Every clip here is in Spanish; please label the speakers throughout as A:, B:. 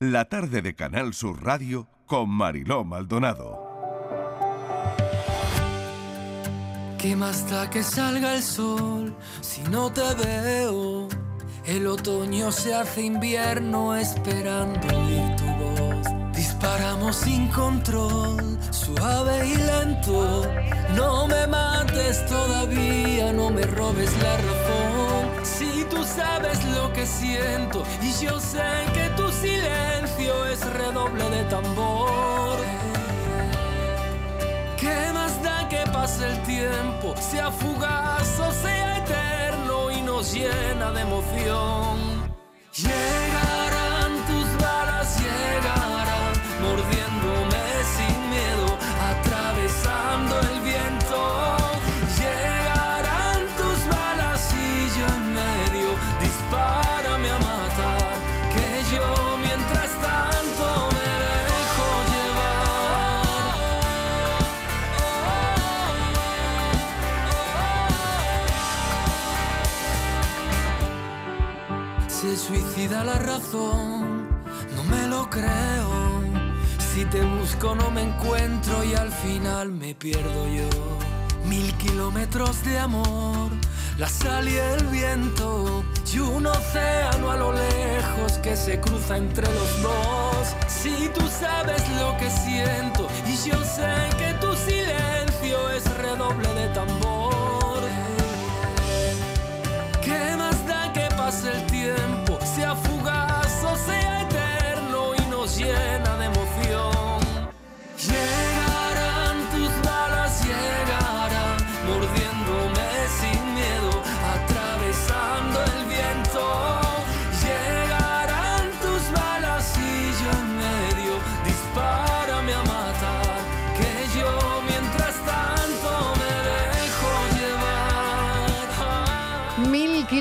A: la tarde de Canal Sur Radio con Mariló Maldonado.
B: ¿Qué más da que salga el sol si no te veo? El otoño se hace invierno esperando oír tu voz. Disparamos sin control, suave y lento. No me mates todavía, no me robes la razón. Sabes lo que siento y yo sé que tu silencio es redoble de tambor. ¿Qué más da que pase el tiempo, sea fugaz o sea eterno y nos llena de emoción? Llegarán tus balas, llegarán mordiéndome te busco no me encuentro y al final me pierdo yo. Mil kilómetros de amor, la sal y el viento y un océano a lo lejos que se cruza entre los dos. Si tú sabes lo que siento y yo sé que tu silencio es redoble de tambor. ¿Qué más da que pase el tiempo, sea fugaz o sea eterno y nos llena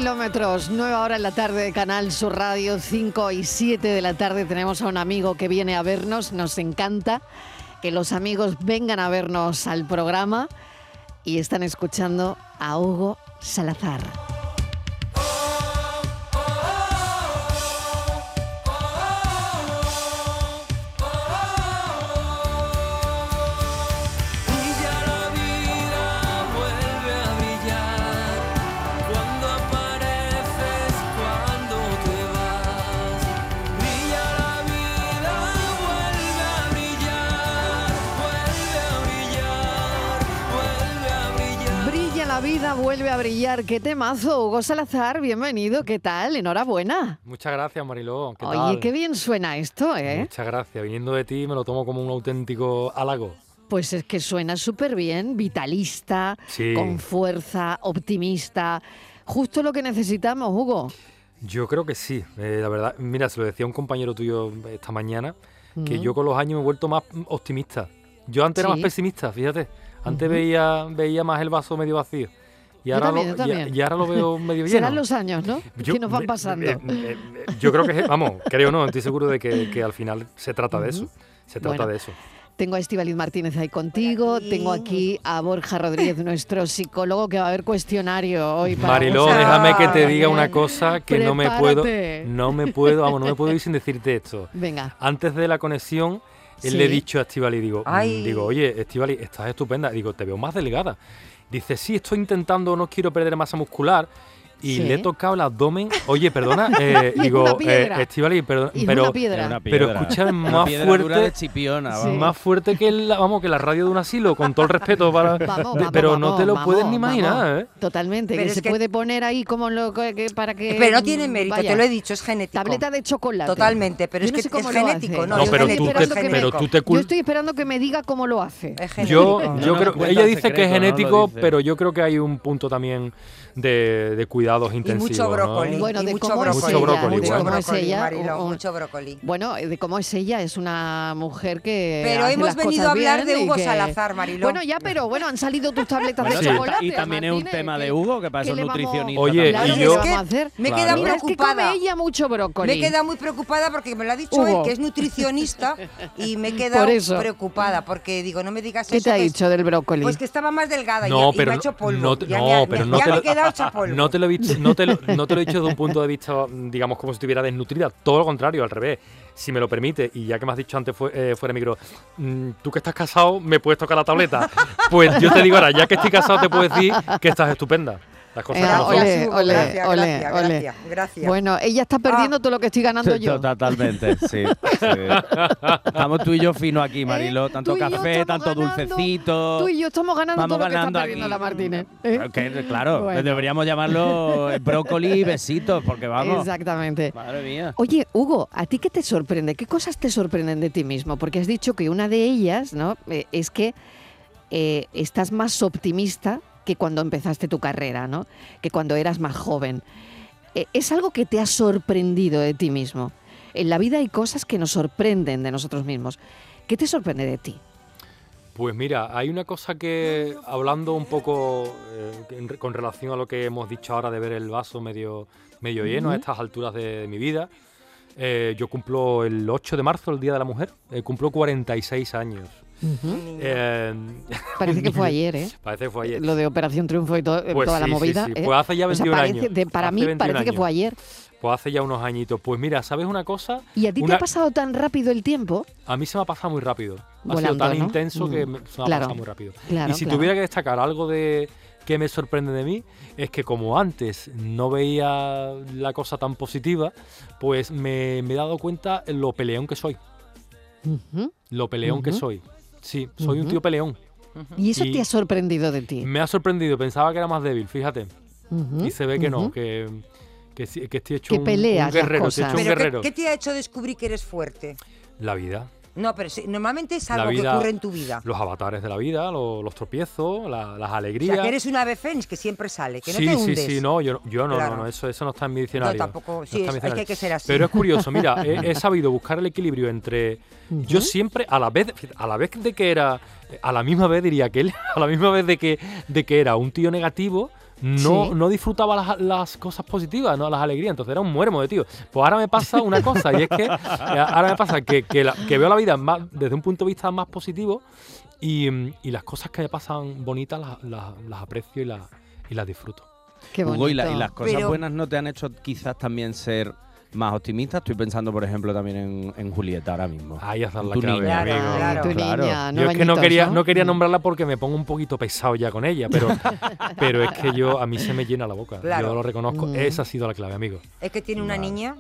C: kilómetros, nueva hora en la tarde de Canal Sur Radio, 5 y 7 de la tarde tenemos a un amigo que viene a vernos, nos encanta que los amigos vengan a vernos al programa y están escuchando a Hugo Salazar.
B: Vida, vuelve a brillar.
C: ¿Qué temazo, Hugo Salazar? Bienvenido, ¿qué tal? Enhorabuena.
D: Muchas gracias, Mariló. ¿Qué
C: Oye,
D: tal?
C: qué bien suena esto, ¿eh?
D: Muchas gracias. Viniendo de ti me lo tomo como un auténtico halago.
C: Pues es que suena súper bien, vitalista,
D: Sí.
C: con fuerza, optimista. Justo lo que necesitamos, Hugo.
D: Yo creo que sí. eh, la verdad, mira, se lo decía un compañero tuyo esta mañana, que
C: Mm.
D: yo con los años me he vuelto más optimista. Yo antes era más pesimista, fíjate. Antes veía, veía más el vaso medio vacío. Y ahora,
C: también,
D: lo,
C: yo
D: y-
C: también.
D: y ahora lo veo medio lleno.
C: Serán los años, ¿no?
D: Yo-
C: que nos van pasando.
D: eh, eh, eh, yo creo que, vamos, creo no, estoy seguro de que, que al final se trata de eso. Se trata
C: Bueno,
D: de eso.
C: Tengo a Estivaliz Martínez ahí contigo, tengo aquí a Borja Rodríguez, nuestro psicólogo, que va a haber cuestionario hoy para
D: Mariló,
C: Borja.
D: déjame que te diga una cosa que no me puedo, no me puedo, vamos, no me puedo ir sin decirte esto.
C: Venga,
D: Antes de la conexión, él
C: Sí.
D: le he dicho a Estivali, digo, mm,
E: Ay.
D: digo, oye, Estivali, estás estupenda. Digo, te veo más delgada. Dice, sí, estoy intentando, no quiero perder masa muscular. Y
C: Sí.
D: le he tocado el abdomen. Oye, perdona, eh, digo,
C: una
D: eh,
C: piedra.
D: Estivali, perdón, pero,
C: una piedra.
D: Pero
F: Una
D: más fuerte,
F: chipiona,
C: Sí.
D: más fuerte que la, vamos, que la radio de un asilo, con todo el respeto para.
C: Vamos,
D: de-
C: vamos,
D: pero no te lo
C: vamos,
D: puedes ni
C: vamos.
D: imaginar, ¿eh?
C: Totalmente,
E: Pero
C: que se
E: que-
C: puede poner ahí como lo que, para que...
E: Pero no tiene mérito,
C: vaya,
E: te lo he dicho, es genético.
C: Tableta de chocolate.
E: Totalmente, pero
C: Yo
E: es
C: no
E: que es genético, no,
D: pero tú te, pero tú te
C: Yo estoy esperando que me diga cómo lo hace.
E: Es genético.
D: Yo, yo creo, ella
F: el
D: dice que es genético, pero yo creo que hay un punto también de, de cuidados
E: Y
D: intensivos.
E: mucho
D: ¿no?
E: brócoli.
C: Bueno,
E: y
C: de
E: mucho
C: cómo es
E: brócoli.
D: Mucho brócoli,
E: mucho
D: igual.
C: ¿Cómo es
E: brócoli,
C: ella?
E: Mariló,
C: Un-
E: mucho brócoli.
C: Bueno, de cómo es ella, es una mujer que.
E: Pero
C: hace
E: hemos
C: las
E: venido
C: cosas
E: a hablar de
C: y
E: Hugo
C: que-
E: Salazar, Mariló.
C: Bueno, ya, pero bueno, han salido tus tabletas
F: Bueno,
C: de
F: sí,
C: chocolate.
F: y también es un
C: Martínez,
F: tema
C: que-
F: de Hugo, que para
C: ¿qué
F: eso
C: le
F: es
C: vamos-
F: nutricionista.
D: Oye,
C: Claro,
D: y
C: ¿qué
D: yo-
C: vamos a hacer?
E: me
F: Claro.
E: quedado
C: Mira, es que come
E: preocupada.
C: ella mucho brócoli.
E: Me he quedado muy preocupada porque me lo ha dicho
C: Hugo.
E: él, que es nutricionista, y me he quedado
C: Por eso.
E: preocupada porque digo, no me digas
C: ¿Qué
E: eso.
C: te ha
E: que es-
C: dicho del brócoli?
E: Pues que estaba más delgada y
D: No,
E: y, me ha
D: no-
E: hecho polvo.
D: no no, pero no te lo-
E: he
D: no, te lo, no te lo he dicho desde un punto de vista, digamos, como si estuviera desnutrida. Todo lo contrario, al revés. Si me lo permite, y ya que me has dicho antes fu- eh, fuera de micro, mm, tú que estás casado, ¿me puedes tocar la tableta? Pues yo te digo ahora, ya que estoy casado, te puedo decir que estás estupenda. Las cosas
C: Eh, ole, ole,
E: gracias,
C: ole,
E: gracias,
C: ole.
E: gracias, gracias.
C: Bueno, ella está perdiendo todo lo que estoy ganando
F: Sí,
C: yo.
F: Totalmente, sí, sí. Estamos tú y yo fino aquí, Mariló. Tanto
C: Tú y yo
F: café, tanto
C: ganando,
F: dulcecito.
C: Tú y yo estamos ganando
F: Vamos
C: todo lo que está
F: ganando
C: perdiendo
F: aquí.
C: la Martínez. ¿eh?
F: Claro,
C: Bueno.
F: deberíamos llamarlo eh, brócoli y besitos, porque vamos.
C: Exactamente.
F: Madre mía.
C: Oye, Hugo, ¿a ti qué te sorprende? ¿Qué cosas te sorprenden de ti mismo? Porque has dicho que una de ellas, ¿no? Eh, es que eh, estás más optimista que cuando empezaste tu carrera, ¿no? Que cuando eras más joven. Eh, es algo que te ha sorprendido de ti mismo. En la vida hay cosas que nos sorprenden de nosotros mismos. ¿Qué te sorprende de ti?
D: Pues mira, hay una cosa que, hablando un poco eh, con relación a lo que hemos dicho ahora de ver el vaso medio, medio lleno a estas alturas de, de mi vida, eh, yo cumplo el 8 de marzo, el Día de la Mujer, eh, cumplo 46 años. Eh,
C: Parece que fue ayer, ¿eh?
D: Parece que fue ayer.
C: Lo de Operación Triunfo y to-
D: Pues
C: toda la
D: sí,
C: movida.
D: sí.
C: ¿eh?
D: Pues hace ya
C: O sea,
D: 21
C: parece-
D: años.
C: de- para
D: Hace
C: mí
D: 21
C: parece que fue ayer.
D: Pues hace ya unos añitos. Pues mira, ¿sabes una cosa?
C: ¿Y a ti te ha pasado tan rápido el tiempo?
D: A mí se me ha pasado muy rápido. ha sido tan
C: ¿no?
D: intenso que
C: Mm.
D: me- se me ha pasado muy rápido.
C: claro,
D: y si
C: claro.
D: tuviera que destacar algo de que me sorprende de mí, es que como antes no veía la cosa tan positiva, pues me, me he dado cuenta lo peleón que soy. Lo peleón que soy. Sí, soy un tío peleón.
C: ¿Y eso
D: Y-
C: te ha sorprendido de ti?
D: Me ha sorprendido, pensaba que era más débil, fíjate. Y se ve que no, que, que, sí- que estoy hecho
C: Que
D: un,
C: peleas
D: un
C: las
D: guerrero, estoy hecho un
E: ¿Pero qué,
D: guerrero.
E: qué te ha hecho descubrir que eres fuerte?
D: La vida.
E: No, pero sí, normalmente es algo que ocurre en tu vida.
D: Los avatares de la vida, lo- los, tropiezos, la- las
E: O
D: alegrías.
E: sea, que eres un ave fénix que siempre sale, que no
D: sí,
E: te
D: sí,
E: hundes.
D: sí, no, yo, yo no,
E: Claro.
D: no, no, eso, eso no está en mi diccionario.
E: tampoco,
D: no
E: sí, es- hay que- ser así.
D: Pero es curioso, mira, he, he sabido buscar el equilibrio entre. Yo siempre, a la vez, a la vez de que era, a la misma vez diría que él, a la misma vez de que, de que era un tío negativo, no,
C: Sí.
D: no disfrutaba las, las cosas positivas, ¿no? las alegrías, entonces era un muermo de tío. Pues ahora me pasa una cosa, y es que eh, ahora me pasa que, que, la- que veo la vida más, desde un punto de vista más positivo y, y las cosas que me pasan bonitas las, las- las aprecio y las, y las disfruto.
C: Qué bonito.
F: Hugo, y, la- y las cosas
E: Pero-
F: buenas no te han hecho quizás también ser más optimista. Estoy pensando, por ejemplo, también en, en Julieta ahora mismo.
D: Ahí has dado la
F: Tu
D: clave,
F: niña.
D: amigo.
E: Claro, claro.
C: Tu
F: Claro.
C: niña,
D: Yo es que no quería, no quería nombrarla porque me pongo un poquito pesado ya con ella, pero, pero es que yo a mí se me llena la boca.
E: Claro.
D: Yo lo reconozco.
C: Mm.
D: Esa ha sido la clave, amigo.
E: Es que tiene una niña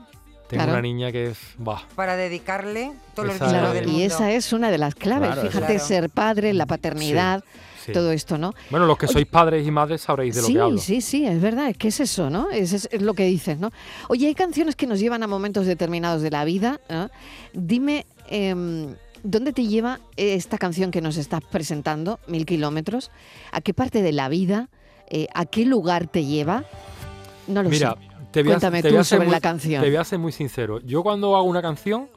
D: Tengo
C: Claro.
D: una niña que es. Bah,
E: para dedicarle todos los
D: Esa-
E: días
C: Claro,
E: del
C: y esa es una de las claves.
F: Claro,
C: Fíjate,
E: claro.
C: ser padre, la paternidad,
D: sí.
C: Todo esto, ¿no?
D: Bueno, los que sois padres y madres sabréis de lo
C: sí,
D: que hablo.
C: sí, sí, es verdad, es que es eso, ¿no? Es, es- es lo que dices, ¿no? Oye, hay canciones que nos llevan a momentos determinados de la vida. ¿no? Dime, em, ¿dónde te lleva esta canción que nos estás presentando, Mil Kilómetros? ¿A qué parte de la vida? Eh, ¿A qué lugar te lleva? No lo
D: Mira,
C: sé.
D: te voy, a,
C: Cuéntame
D: te voy
C: tú
D: a
C: sobre
D: muy,
C: la canción.
D: Te voy a ser muy sincero. Yo cuando hago una canción,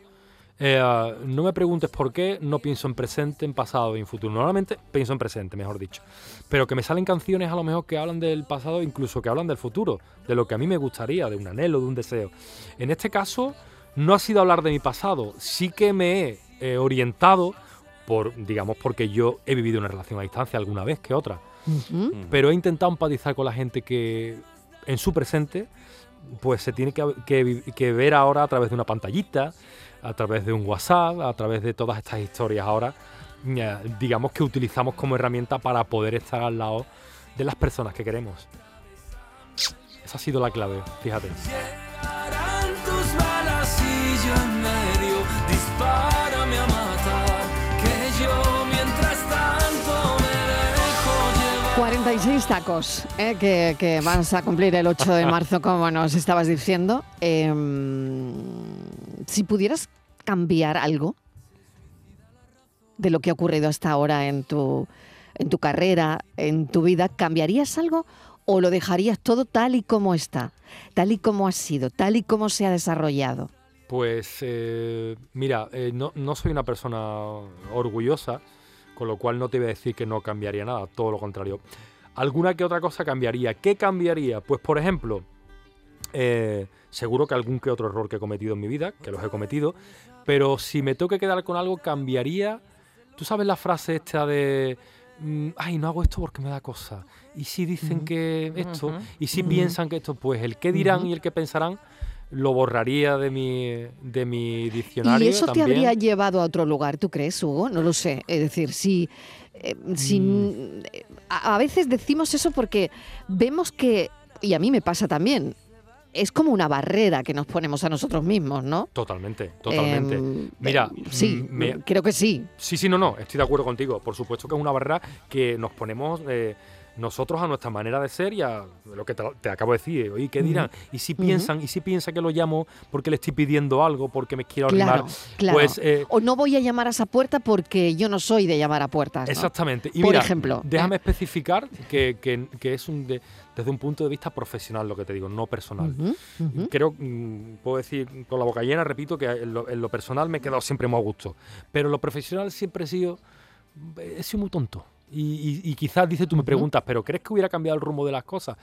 D: eh, no me preguntes por qué, no pienso en presente, en pasado y en futuro. Normalmente pienso en presente, mejor dicho. Pero que me salen canciones a lo mejor que hablan del pasado, incluso que hablan del futuro, de lo que a mí me gustaría, de un anhelo, de un deseo. En este caso, no ha sido hablar de mi pasado, sí que me he eh, orientado por, digamos, porque yo he vivido una relación a distancia alguna vez que otra pero he intentado empatizar con la gente que en su presente pues se tiene que, que ver ahora a través de una pantallita, a través de un WhatsApp, a través de todas estas historias ahora, eh, digamos que utilizamos como herramienta para poder estar al lado de las personas que queremos. Esa ha sido la clave, fíjate.
C: 46 tacos ¿eh? que, que vas a cumplir el 8 de marzo, como nos estabas diciendo. Em, si pudieras cambiar algo de lo que ha ocurrido hasta ahora en tu, en tu carrera, en tu vida, ¿cambiarías algo o lo dejarías todo tal y como está? Tal y como ha sido, tal y como se ha desarrollado.
D: Pues eh, mira, eh, no, no soy una persona orgullosa, con lo cual no te voy a decir que no cambiaría nada, todo lo contrario. Alguna que otra cosa cambiaría. ¿Qué cambiaría? Pues por ejemplo, eh, seguro que algún que otro error que he cometido en mi vida, que los he cometido, pero si me tengo que quedar con algo, cambiaría. ¿Tú sabes la frase esta de mm, ay, no hago esto porque me da cosa. Y si dicen que esto, y si piensan que esto, pues el qué dirán y el qué pensarán lo borraría de mi, de mi diccionario.
C: ¿Y eso te habría llevado a otro lugar, tú crees, Hugo? No lo sé. Es decir, si, eh, si
D: Mm.
C: eh, a, a veces decimos eso porque vemos que, y a mí me pasa también, es como una barrera que nos ponemos a nosotros mismos, ¿no?
D: Totalmente, totalmente.
C: Em,
D: Mira,
C: eh, sí,
D: mm, me-
C: creo que sí.
D: Sí, sí, no, no, estoy de acuerdo contigo. Por supuesto que es una barrera que nos ponemos eh, nosotros a nuestra manera de ser y a lo que te, te acabo de decir. Oye, ¿qué dirán? Y si piensan, y si piensan que lo llamo porque le estoy pidiendo algo, porque me quiero
C: Claro, claro.
D: pues eh,
C: o no voy a llamar a esa puerta porque yo no soy de llamar a puertas. ¿no?
D: Exactamente. Y
C: Por
D: mira,
C: ejemplo,
D: déjame
C: ¿eh?
D: especificar que, que- que es un de- desde un punto de vista profesional lo que te digo, no personal.
C: Ujú, ujú.
D: Creo, mm, puedo decir con la boca llena, repito, que en lo, en lo personal me he quedado siempre muy a gusto. Pero en lo profesional siempre he sido, he sido muy tonto. Y, y- y quizás, dices, tú me preguntas, ¿pero crees que hubiera cambiado el rumbo de las cosas?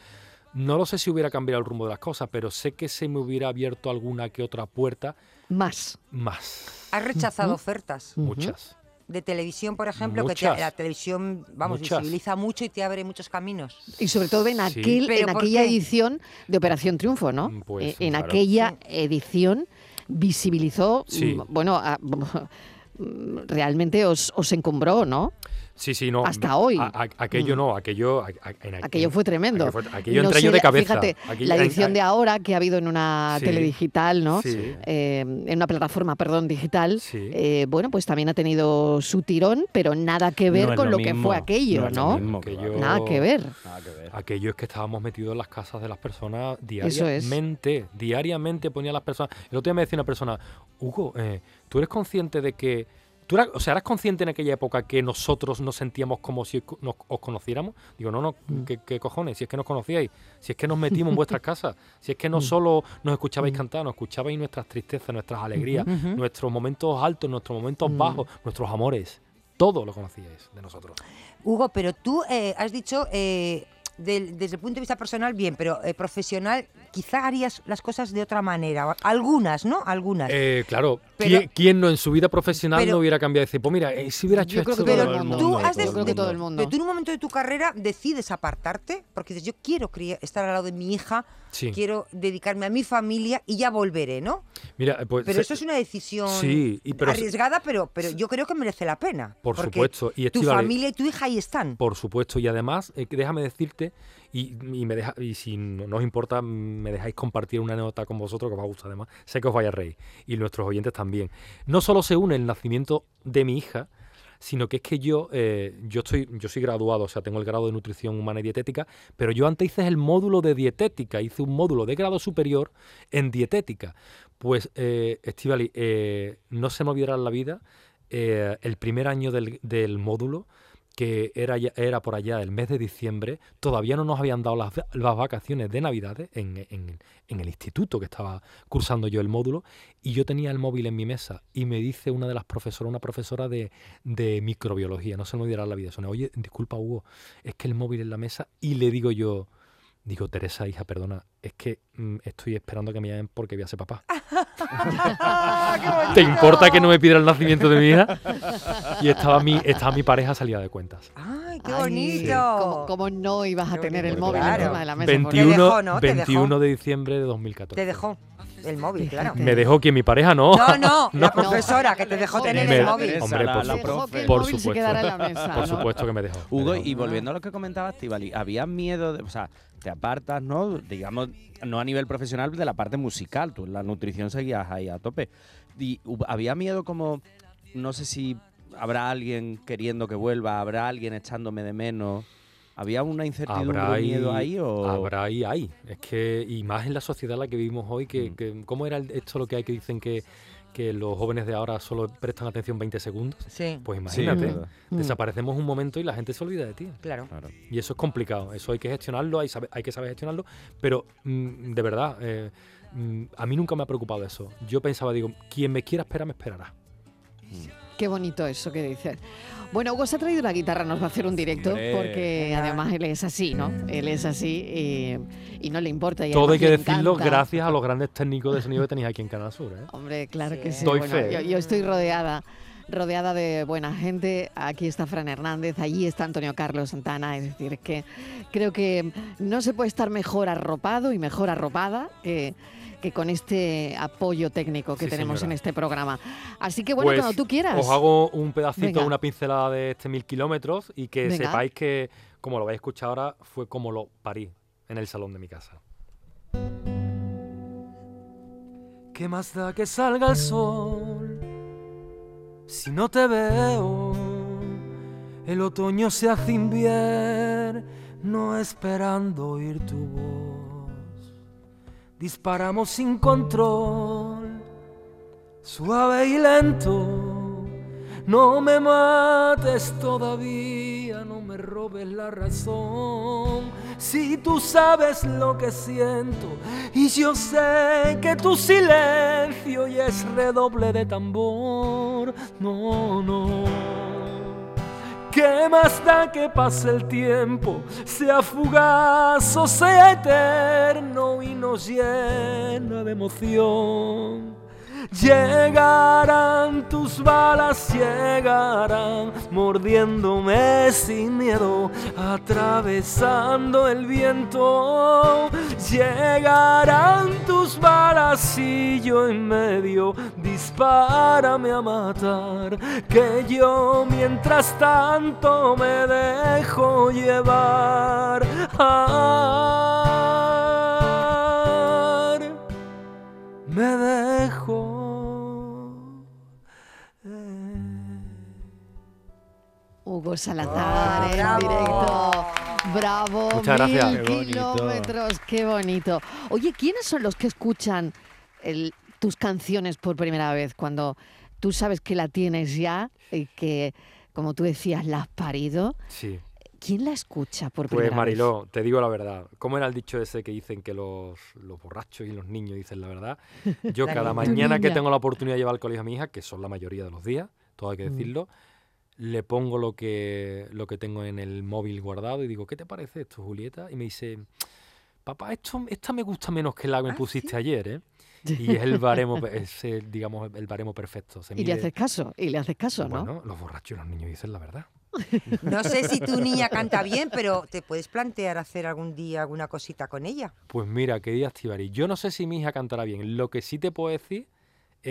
D: No lo sé si hubiera cambiado el rumbo de las cosas, pero sé que se me hubiera abierto alguna que otra puerta
C: Más.
D: más.
E: Has rechazado ofertas.
D: Muchas.
E: de televisión, por ejemplo, que te- la televisión, vamos,
D: Muchas.
E: visibiliza mucho y te abre muchos caminos.
C: Y sobre todo en, aquel,
E: ¿Pero
C: en aquella
E: qué?
C: edición de Operación Triunfo, ¿no?
D: Mm, pues,
C: Eh, en
D: claro.
C: aquella edición visibilizó,
D: Sí.
C: mm, bueno, a- mm, realmente os, os encumbró, ¿no?
D: Sí, sí, no.
C: Hasta hoy.
D: a- a- aquello
C: Mm.
D: no, aquello. a- a- en-
C: Aquello fue tremendo.
D: Aquello, fue- aquello
C: No sé,
D: de cabeza.
C: Fíjate,
D: Aquello-
C: la edición de ahora que ha habido en una
D: Sí.
C: teledigital, ¿no?
D: Sí.
C: Eh, en una plataforma, perdón, digital,
D: Sí.
C: eh, bueno, pues también ha tenido su tirón, pero nada que ver
F: No
C: con lo,
F: lo
C: que fue aquello,
F: no
C: Nada que ver.
F: Nada que ver.
D: Aquello es que estábamos metidos en las casas de las personas
C: Eso es.
D: diariamente. Diariamente ponía a las personas. El otro día me decía una persona, Hugo, eh, ¿tú eres consciente de que. ¿Tú eras, o sea, ¿eras consciente en aquella época que nosotros nos sentíamos como si nos, os conociéramos? Digo, no, no,
C: Mm.
D: ¿qué, qué cojones? Si es que nos conocíais, si es que nos metimos en vuestras casas, si es que no
C: Mm.
D: solo nos escuchabais
C: Mm.
D: cantar, nos escuchabais nuestras tristezas, nuestras alegrías, nuestros momentos altos, nuestros momentos bajos, nuestros amores. Todo lo conocíais de nosotros.
E: Hugo, pero tú eh, has dicho, eh, del- desde el punto de vista personal, bien, pero eh, profesional, quizá harías las cosas de otra manera. Algunas, ¿no? Algunas.
D: Eh, claro,
E: Pero-
D: ¿quién, quién no en su vida profesional
E: pero-
D: no hubiera cambiado? Dice, pues mira, eh, si hubiera hecho esto...
E: pero
C: el mundo.
E: tú has de-
C: todo el mundo.
E: pero tú en un momento de tu carrera decides apartarte porque dices, yo quiero estar al lado de mi hija,
D: Sí.
E: quiero dedicarme a mi familia y ya volveré, ¿no?
D: Mira, pues...
E: Pero
D: se-
E: eso es una decisión
D: Sí, y pero-
E: arriesgada, pero, pero yo creo que merece la pena.
D: Por supuesto, y
E: tu familia y tu hija ahí están.
D: Por supuesto, y además, eh, déjame decirte, y, me deja, y si no, os importa, me dejáis compartir una anécdota con vosotros que os va a gustar además, sé que os vaya a reír, y nuestros oyentes también. No solo se une el nacimiento de mi hija, sino que es que yo, eh, yo, estoy, yo soy graduado, o sea, tengo el grado de nutrición humana y dietética, pero yo antes hice el módulo de dietética, hice un módulo de grado superior en dietética. Pues, eh, Estivali, eh, no se me olvidará en la vida el primer año del, del módulo, que era, ya- era por allá el mes de diciembre, todavía no nos habían dado las, va- las vacaciones de Navidades en, en- en el instituto que estaba cursando yo el módulo, y yo tenía el móvil en mi mesa, y me dice una de las profesoras, una profesora de, de microbiología, no se me olvidará la vida, suena, oye, disculpa Hugo, es que el móvil en la mesa, y le digo yo, digo, Teresa, hija, perdona, es que mm, estoy esperando que me llamen porque voy a ser papá. ¿Te importa que no me pida el nacimiento de mi hija? Y estaba mi, estaba mi pareja salida de cuentas.
E: ¡Ay, qué bonito!
C: ¿cómo, cómo no ibas a
E: Qué
C: tener el
E: bonito,
C: móvil
E: claro.
C: encima de la mesa? por
D: 21,
E: dejó, ¿no? Te
D: 21
E: dejó.
D: de diciembre de 2014.
E: Te dejó el móvil, claro.
D: Me dejó que mi pareja no.
E: No, no, la profesora que te dejó tener
D: Me-
E: el móvil.
D: Hombre,
F: la-
D: por
F: la
C: que el
D: Por
C: móvil se
D: supuesto.
C: quedara en la mesa.
D: Por
C: ¿no?
D: supuesto que me dejó. me
F: Hugo,
D: dejó.
F: y volviendo a lo que comentabas, Estivali, ¿había miedo, de, o sea, te apartas, ¿no? Digamos, no a nivel profesional, de la parte musical, tú en la nutrición seguías ahí a tope. Y había miedo como, no sé si habrá alguien queriendo que vuelva, habrá alguien echándome de menos. ¿Había una incertidumbre,
D: Habrá
F: miedo ahí o...?
D: Habrá y hay. Es que, y más en la sociedad en la que vivimos hoy, que,
F: Mm.
D: que- ¿cómo era esto lo que hay que dicen que, que los jóvenes de ahora solo prestan atención 20 segundos?
E: Sí,
D: Pues imagínate.
C: Mm.
D: desaparecemos un momento y la gente se olvida de ti.
E: claro.
F: Claro.
D: Y eso es complicado, eso hay que gestionarlo, hay, hay que saber gestionarlo, pero mm, de verdad, eh, mm, a mí nunca me ha preocupado eso. Yo pensaba, digo, quien me quiera esperar, me esperará.
C: Qué bonito eso que dices. Bueno, Hugo se ha traído la guitarra, nos va a hacer un directo,
F: Hombre.
C: porque además él es así, ¿no? Él es así y, y no le importa. y
D: Todo hay que decirlo
C: encanta.
D: gracias a los grandes técnicos de sonido que tenéis aquí en Canal Sur. ¿eh?
C: Hombre, claro que
E: Sí.
D: Doy
C: Bueno,
D: fe.
C: Yo, yo estoy rodeada rodeada de buena gente. Aquí está Fran Hernández, allí está Antonio Carlos Santana. Es decir, que creo que no se puede estar mejor arropado y mejor arropada que, que con este apoyo técnico que
D: Sí,
C: tenemos
D: señora.
C: en este programa. Así que bueno,
D: Pues,
C: cuando tú quieras.
D: Os hago un pedacito,
C: Venga.
D: una pincelada de este mil kilómetros y que
C: Venga.
D: sepáis que, como lo vais a escuchar ahora, fue como lo parí en el salón de mi casa.
B: ¿Qué más da que salga el sol si no te veo? El otoño se hace invierno esperando oír tu voz. Disparamos sin control, suave y lento. No me mates todavía, robes la razón. Si tú sabes lo que siento y yo sé que tu silencio es redoble de tambor. No, no. ¿Qué más da que pase el tiempo, sea fugaz o sea eterno y nos llena de emoción? Llegarán tus balas, llegarán mordiéndome sin miedo, atravesando el viento. Llegarán tus balas y yo en medio, dispárame a matar, que yo mientras tanto me dejo llevar. me dejo.
C: Hugo Salazar en
E: bravo.
C: directo. Bravo,
D: Muchas gracias.
C: mil
F: Qué bonito.
C: kilómetros, qué bonito. Oye, ¿quiénes son los que escuchan el- tus canciones por primera vez cuando tú sabes que la tienes ya y que, como tú decías, la has parido?
D: Sí.
C: ¿Quién la escucha por
D: Pues
C: primera
D: Mariló, te digo la verdad. ¿Cómo era el dicho ese que dicen que los, los borrachos y los niños dicen la verdad? Yo cada mañana que tengo la oportunidad de llevar al colegio a mi hija, que son la mayoría de los días, todo hay que
C: Mm.
D: Le pongo lo que, lo que tengo en el móvil guardado y digo, ¿qué te parece esto, Julieta? Y me dice, papá, esto, esta me gusta menos que la que me
E: Ah,
D: pusiste
E: ¿sí?
D: ayer, ¿eh? Y es el baremo, es el, digamos, el baremo perfecto. Se?
C: Y le haces caso, y le haces caso, ¿no?
D: Los borrachos y los niños dicen la verdad.
E: No sé si tu niña canta bien, pero te puedes plantear hacer algún día alguna cosita con ella.
D: Pues mira, querida Estivali, yo no sé si mi hija cantará bien. Lo que sí te puedo decir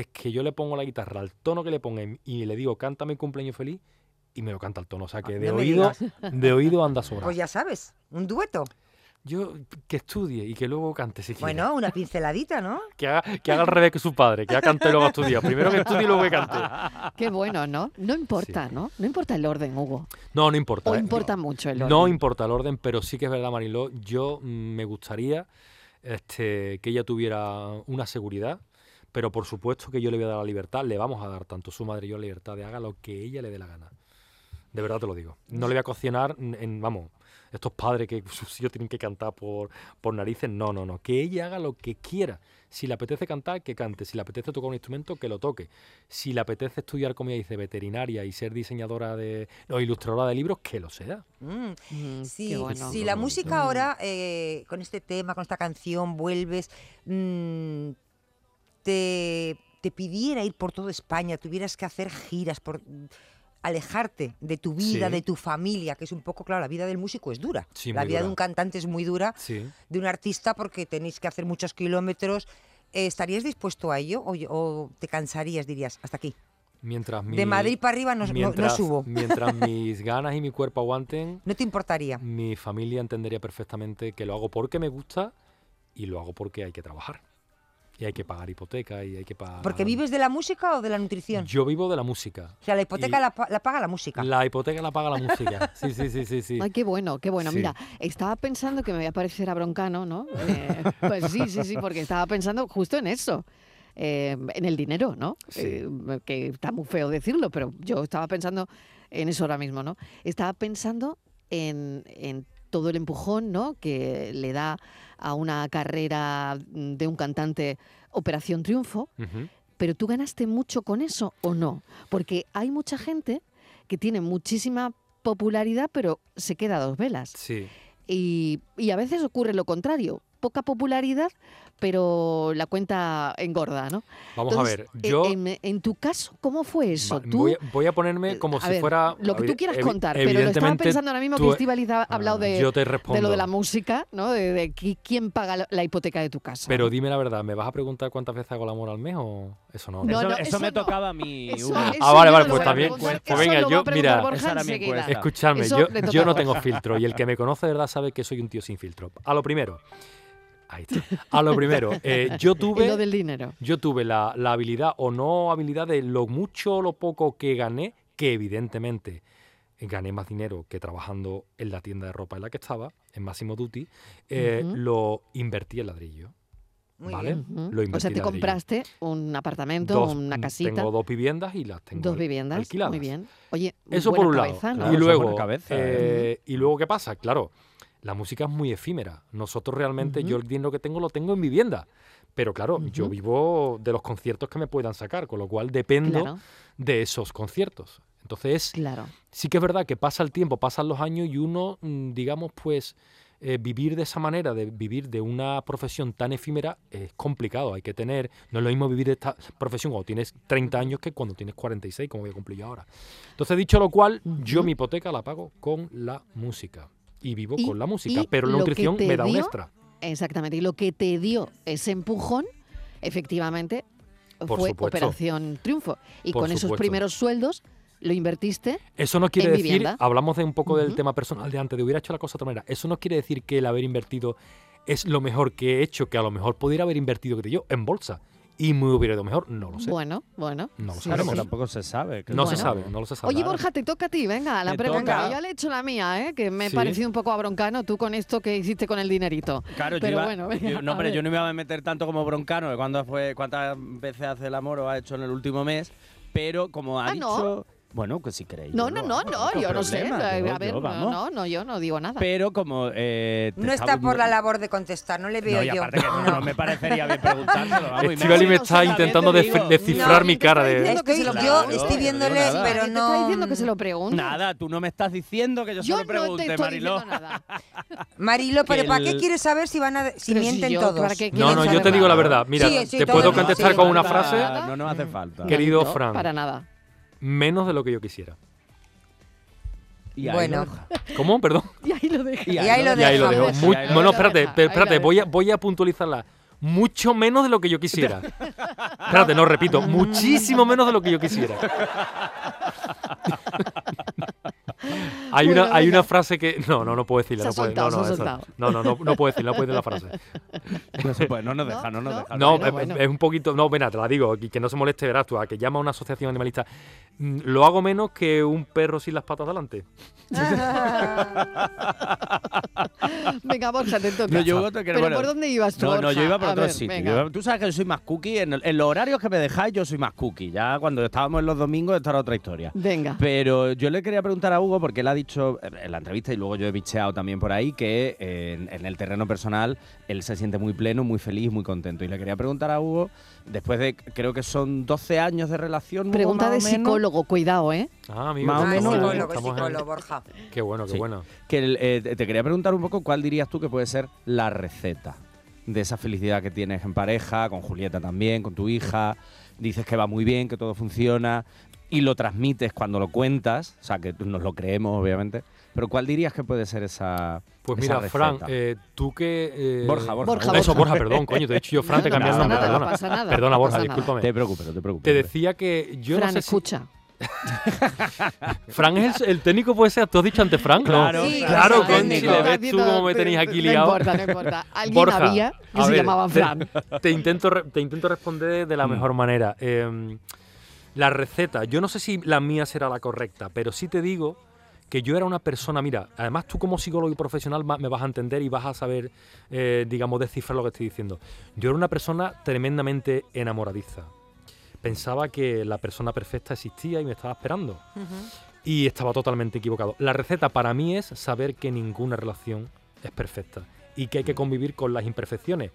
D: es que yo le pongo la guitarra al tono que le ponga y- le digo, cántame cumpleaños feliz, y me lo canta al tono. O sea que
E: Ah,
D: de
E: no
D: oído, de oído anda sobra.
E: Pues ya sabes, un dueto.
D: Yo que estudie y que luego cante si quiere.
E: Bueno, una pinceladita, ¿no?
D: Que haga, que haga al revés que su padre, que ya cante y luego estudie. Primero que estudie y luego que cante.
C: Qué bueno, ¿no? No importa,
D: Sí.
C: ¿no? No importa el orden, Hugo.
D: No, no importa.
C: O
D: ¿eh?
C: importa mucho el orden.
D: No importa el orden, pero sí que es verdad, Mariló, yo mm, me gustaría este, que ella tuviera una seguridad, pero por supuesto que yo le voy a dar la libertad, le vamos a dar tanto su madre y yo la libertad de haga lo que ella le dé la gana. De verdad te lo digo. No le voy a cocinar en, vamos, estos padres que sus hijos tienen que cantar por, por narices, no, no, no. Que ella haga lo que quiera. Si le apetece cantar, que cante. Si le apetece tocar un instrumento, que lo toque. Si le apetece estudiar, como ella dice, veterinaria y ser diseñadora de, o ilustradora de libros, que lo sea.
E: Mm.
C: Mm,
E: Si,
C: qué bueno.
E: si la música ahora, eh, con este tema, con esta canción, vuelves, mm, te, te pidiera ir por toda España, tuvieras que hacer giras, por alejarte de tu vida,
D: Sí.
E: de tu familia, que es un poco, claro, la vida del músico es dura.
D: Sí,
E: la vida de un cantante es muy dura,
D: Sí.
E: de un artista porque tenéis que hacer muchos kilómetros. Eh, ¿Estarías dispuesto a ello o, o te cansarías, dirías, hasta aquí?
D: Mientras mi,
E: De Madrid para arriba no, no- subo.
D: Mientras mis ganas y mi cuerpo aguanten,
E: ¿No te importaría?
D: mi familia entendería perfectamente que lo hago porque me gusta y lo hago porque hay que trabajar. Y hay que pagar hipoteca y hay que pagar...
E: ¿Porque vives de la música o de la nutrición?
D: Yo vivo de la música.
E: O sea, la hipoteca la, pa- la paga la música.
D: La hipoteca la paga la música. Sí, sí, sí, sí. sí.
C: Ay, qué bueno, qué bueno.
D: Sí.
C: Mira, estaba pensando que me voy a parecer a Broncano, ¿no? Eh, pues sí, sí, sí, porque estaba pensando justo en eso. eh, en el dinero, ¿no?
D: Sí.
C: Eh, que está muy feo decirlo, pero yo estaba pensando en eso ahora mismo, ¿no? Estaba pensando en, en todo el empujón, ¿no? Que le da a una carrera mm, de un cantante Operación Triunfo, pero tú ganaste mucho con eso o no? Porque hay mucha gente que tiene muchísima popularidad, pero se queda a dos velas.
D: Sí.
C: Y, y a veces ocurre lo contrario. Poca popularidad, pero la cuenta engorda, ¿no?
D: Vamos a
C: Entonces,
D: ver,
C: eh,
D: yo
C: En, en tu caso, ¿cómo fue eso?
D: va-
C: Tú,
D: voy, a, voy a ponerme como
C: a
D: si
C: ver,
D: fuera...
C: Lo que tú quieras contar, pero lo estaba
D: evidentemente
C: pensando ahora mismo
D: tú-
C: que Estivaliz ha hablado
D: Ah,
C: de,
D: yo te
C: de lo de la música, ¿no? De, de qui- quién paga la, hipoteca de tu casa.
D: Pero dime la verdad, ¿me vas a preguntar cuántas veces hago el amor al mes o eso no?
C: No,
F: eso,
C: no,
F: eso
C: eso
F: me
C: no.
F: tocaba a mí.
C: Eso-
D: Ah, vale, vale, pues
C: a
D: también. Pues
C: eso
D: venga, yo-
C: a
D: mira. Escuchadme, yo, yo
C: a
D: no tengo filtro y el que me conoce de verdad sabe que soy un tío sin filtro. A lo primero, ahí está. A lo primero, eh, yo
C: Y lo
D: tuve,
C: del dinero.
D: yo tuve la, la habilidad o no habilidad de lo mucho o lo poco que gané, que evidentemente gané más dinero que trabajando en la tienda de ropa en la que estaba, en Massimo Duty, eh, lo invertí en ladrillo.
E: Muy
D: ¿vale?
E: bien.
C: Ujú.
D: Lo
C: O
D: invertí
C: sea,
D: en
C: te
D: ladrillo.
C: compraste un apartamento,
D: Dos-
C: una casita,
D: Tengo dos viviendas y las tengo
C: dos viviendas.
D: alquiladas.
C: Muy bien. Oye,
D: Eso
C: buena
D: por un lado.
C: cabeza, ¿no?
F: Claro,
D: y luego,
F: cabeza,
D: eh, y luego qué pasa, claro, la música es muy efímera. Nosotros realmente,
C: Ujú.
D: yo el dinero que tengo lo tengo en vivienda. Pero claro, yo vivo de los conciertos que me puedan sacar, con lo cual dependo
C: Claro,
D: de esos conciertos. Entonces,
C: claro.
D: sí que es verdad que pasa el tiempo, pasan los años y uno, mm, digamos, pues eh, vivir de esa manera, de vivir de una profesión tan efímera, es complicado. Hay que tener, no es lo mismo vivir de esta profesión cuando tienes 30 años que cuando tienes 46, como voy a cumplir yo ahora. Entonces, dicho lo cual, yo mi hipoteca la pago con la música. Y vivo
C: Y-
D: con la música, pero la nutrición me da un extra.
C: Exactamente. Y lo que te dio ese empujón, efectivamente,
D: Por
C: fue
D: supuesto.
C: Operación Triunfo. Y
D: Por
C: con esos primeros sueldos lo invertiste.
D: Eso no quiere
C: en
D: decir,
C: vivienda.
D: hablamos de un poco del tema personal de antes, de hubiera hecho la cosa de otra manera. Eso no quiere decir que el haber invertido es lo mejor que he hecho, que a lo mejor pudiera haber invertido que te yo en bolsa y me hubiera ido mejor, no lo sé.
C: Bueno, bueno.
D: No lo
C: sí,
D: sabemos.
C: sí.
F: tampoco se sabe.
D: no
C: Bueno.
D: se sabe, no lo se sabe.
C: Oye, Borja, te toca a ti, venga, la pregunta. Yo ya le he hecho la mía, ¿eh? que me ha
D: Sí.
C: parecido un poco abroncano tú con esto que hiciste con el dinerito.
F: Claro, yo
C: Pero
F: iba-
C: bueno, venga,
F: yo- no,
C: a
F: hombre, yo no me iba a meter tanto como broncano de cuándo fue, cuántas veces hace el amor o ha hecho en el último mes, pero como ha
C: Ah,
F: dicho...
C: ¿no?
F: Bueno, pues si queréis.
C: No, no, no, no, yo no sé. A ver,
F: yo,
C: no,
F: vamos.
C: no, no, yo no digo nada.
F: Pero como... eh,
E: No
F: estaba-
E: está por la labor de contestar, no le veo
F: No, y
E: yo.
F: aparte que no, no me parecería bien preguntárselo.
D: Estivali me está intentando descifrar
E: No,
D: mi
C: ¿quién te
D: cara de...
E: yo
F: no
E: estoy viéndole, pero
C: ¿Quién te
E: no.
C: está diciendo que se lo pregunte?
F: Nada, tú no me estás diciendo que yo,
C: Yo
F: se lo
C: no te
F: pregunte,
C: estoy
F: Mariló.
E: Marilo, pero ¿para qué quieres saber si van a si mienten todos?
C: ¿para qué
D: No, no, yo te digo la verdad. Mira, te puedo contestar con una frase.
F: No nos hace falta.
D: Querido
C: No,
D: Fran.
C: Para nada.
D: Menos de lo que yo quisiera.
F: Y ahí
E: Bueno.
F: lo deja.
D: ¿Cómo? Perdón.
C: Y ahí lo dejo.
E: Y ahí lo
D: Y ahí lo
E: dejo.
D: dejo. Muy-
F: Y ahí lo
D: bueno,
C: deja.
D: espérate, espérate, voy a, voy a puntualizarla. Mucho menos de lo que yo quisiera. espérate, no, repito, muchísimo menos de lo que yo quisiera. hay
C: Bueno,
D: una, hay
C: venga.
D: una frase que. No, no, no puedo decirla.
C: Se
D: no,
C: soltado,
D: no, no,
C: se
D: eso- no, no, no, no puedo decirla, no puedo decir la frase.
F: No se puede, no nos deja,
C: No,
F: no nos
C: no.
F: deja.
D: No,
C: Bueno,
D: es,
C: bueno.
D: es un poquito. No, mira, te la digo, y que no se moleste, verás tú, a que llama a una asociación animalista. Mm, Lo hago menos que un perro sin las patas delante.
C: Venga, Borja, te toca.
F: No, yo te quiero-
C: Pero
F: bueno,
C: ¿por dónde ibas tú,
F: No, no, yo iba por
C: A
F: otro
C: ver,
F: sitio.
C: venga.
F: Yo tú sabes que yo soy más cookie. En, el- en los horarios que me dejáis, yo soy más cookie. Ya cuando estábamos en los domingos, esto era otra historia.
C: Venga.
F: Pero yo le quería preguntar a Hugo, porque él ha dicho eh, en la entrevista y luego yo he bicheado también por ahí, que eh, en, en el terreno personal él se siente muy pleno, muy feliz, muy contento. Y le quería preguntar a Hugo, después de, creo que son 12 años de relación. Hugo,
C: Pregunta de psicólogo, cuidado, ¿eh?
D: Ah, amigo,
F: Más o
E: Ah,
F: menos,
E: es
F: bueno,
E: psicólogo, psicólogo, Borja.
D: Qué bueno, qué
F: Sí.
D: bueno.
F: Que eh, te quería preguntar un poco cuál dirías tú que puede ser la receta de esa felicidad que tienes en pareja, con Julieta también, con tu hija. Dices que va muy bien, que todo funciona y lo transmites cuando lo cuentas, o sea, que nos lo creemos, obviamente. Pero ¿cuál dirías que puede ser esa
D: Pues
F: esa
D: mira, Fran, eh, tú que. eh,
F: Borja, Borja,
C: Borja,
D: Eso,
C: Borja.
D: Borja, perdón, coño, te he dicho yo, Fran, te
C: No, no
D: cambié el nombre,
C: no
D: perdona.
C: pasa nada,
D: Perdona,
C: no
D: Borja,
C: nada.
D: discúlpame.
F: Te preocupes, no te preocupes.
D: Te decía que yo
C: Fran,
D: no sé si-
C: escucha.
D: Fran es el, el técnico, puede ser. ¿Tú has dicho antes Fran? No.
F: Claro,
E: Sí,
D: claro, coño,
E: técnico.
D: le ves tú cómo me tenéis aquí
C: No
D: liado.
C: importa, no importa. Alguien
D: Borja,
C: había que se
D: ver,
C: llamaba
D: te-
C: Fran.
D: Te intento, te intento responder de la
F: Mm.
D: mejor manera. Eh, la receta, yo no sé si la mía será la correcta, pero sí te digo que yo era una persona, mira, además tú como psicólogo y profesional me vas a entender y vas a saber, eh, digamos, descifrar lo que estoy diciendo. Yo era una persona tremendamente enamoradiza. Pensaba que la persona perfecta existía y me estaba esperando. Y estaba totalmente equivocado. La receta para mí es saber que ninguna relación es perfecta y que hay que convivir con las imperfecciones,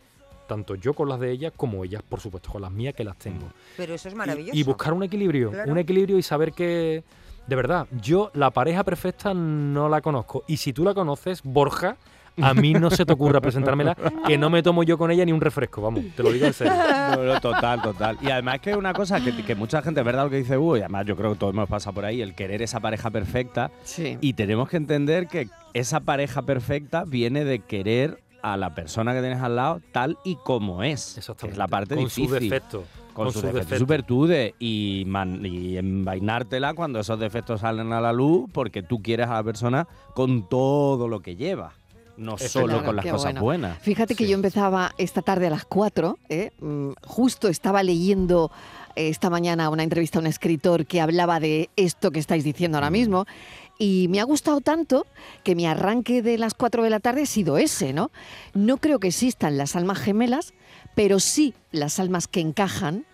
D: tanto yo con las de ellas como ellas, por supuesto, con las mías que las tengo.
E: Pero eso es maravilloso.
D: Y, buscar un equilibrio,
E: Claro.
D: un equilibrio y saber que, de verdad, yo la pareja perfecta no la conozco. Y si tú la conoces, Borja, a mí no se te ocurra presentármela, que no me tomo yo con ella ni un refresco, vamos, te lo digo en serio.
F: No, no, total, total. Y además que es una cosa que, que mucha gente, es verdad lo que dice Hugo, y además yo creo que todos hemos pasado por ahí, el querer esa pareja perfecta.
C: Sí.
F: Y tenemos que entender que esa pareja perfecta viene de querer a la persona que tienes al lado tal y como es.
D: Exactamente.
F: Es la parte
D: con
F: difícil.
D: sus defectos.
F: Con, sus, defectos y
D: defectos.
F: sus virtudes. Y, man- y envainártela cuando esos defectos salen a la luz porque tú quieres a la persona con todo lo que lleva. No solo
C: Claro,
F: con las cosas
C: bueno.
F: buenas.
C: Fíjate que
D: Sí.
C: yo empezaba esta tarde a las 4, ¿eh? Mm, justo estaba leyendo eh, esta mañana una entrevista a un escritor que hablaba de esto que estáis diciendo ahora mismo. Y me ha gustado tanto que mi arranque de las 4 de la tarde ha sido ese, ¿no? No creo que existan las almas gemelas, pero sí las almas que encajan.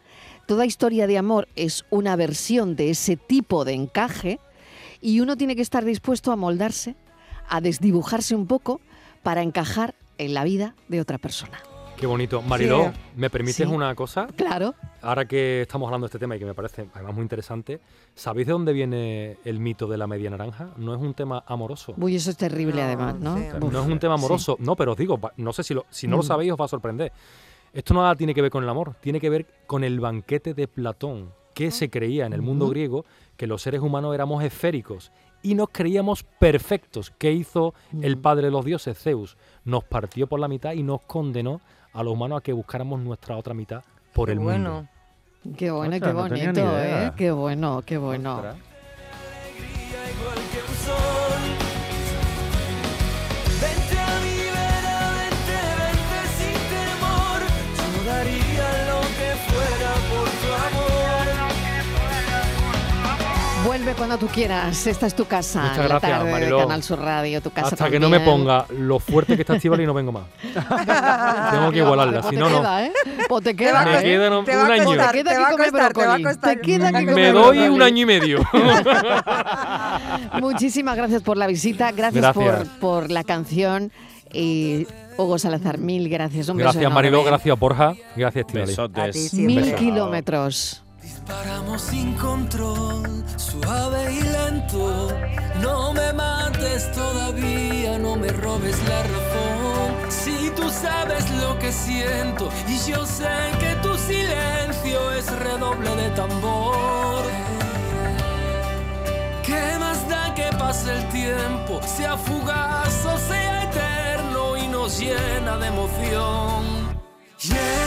C: Toda historia de amor es una versión de ese tipo de encaje y uno tiene que estar dispuesto a moldarse, a desdibujarse un poco para encajar en la vida de otra persona.
D: Qué bonito. Mariló,
C: Sí.
D: ¿me permites
C: Sí.
D: una cosa?
C: Claro.
D: Ahora que estamos hablando de este tema y que me parece además muy interesante, ¿sabéis de dónde viene el mito de la media naranja? No es un tema amoroso.
C: Uy, eso es terrible
E: No,
C: además, ¿no?
D: No es un tema
C: sí.
D: amoroso. No, pero os digo, no sé si lo, si no lo
C: Mm.
D: sabéis os va a sorprender. Esto nada tiene que ver con el amor, tiene que ver con el banquete de Platón, que se creía en el mundo griego que los seres humanos éramos esféricos y nos creíamos perfectos. ¿Qué hizo el
C: Mm.
D: padre de los dioses, Zeus? Nos partió por la mitad y nos condenó a los humanos a que buscáramos nuestra otra mitad por
E: Qué
D: el
E: bueno.
D: mundo.
C: Qué bueno,
F: Ostras,
C: qué bonito. ¿eh? Qué bueno, qué bueno.
F: Ostras.
C: Vuelve cuando tú quieras. Esta es tu casa.
D: Muchas
C: la
D: gracias,
C: tarde
D: Mariló.
C: de Canal Sur Radio, tu casa
D: Hasta que no me
C: también.
D: ponga lo fuerte que está Estíbal y no vengo más. Tengo que igualarla, si no, no.
C: ¿eh? Pues te queda,
D: Me
C: ¿eh?
D: queda un año.
C: Te queda
E: te
C: que
E: va a
C: comer brócoli. Te queda que
D: Me doy un año y medio.
C: Muchísimas gracias por la visita, gracias,
D: Gracias.
C: Por, por la canción. Y Hugo Salazar, mil gracias. Un beso
D: Gracias Mariló,
C: enorme.
D: gracias Borja, gracias
E: siempre.
C: Mil
F: Beso.
C: kilómetros.
B: Disparamos sin control, suave y lento. No me mates todavía, no me robes la razón. Si tú sabes lo que siento y yo sé que tu silencio es redoble de tambor. ¿Qué más da que pase el tiempo, sea fugaz o sea eterno y nos llena de emoción? Llegarán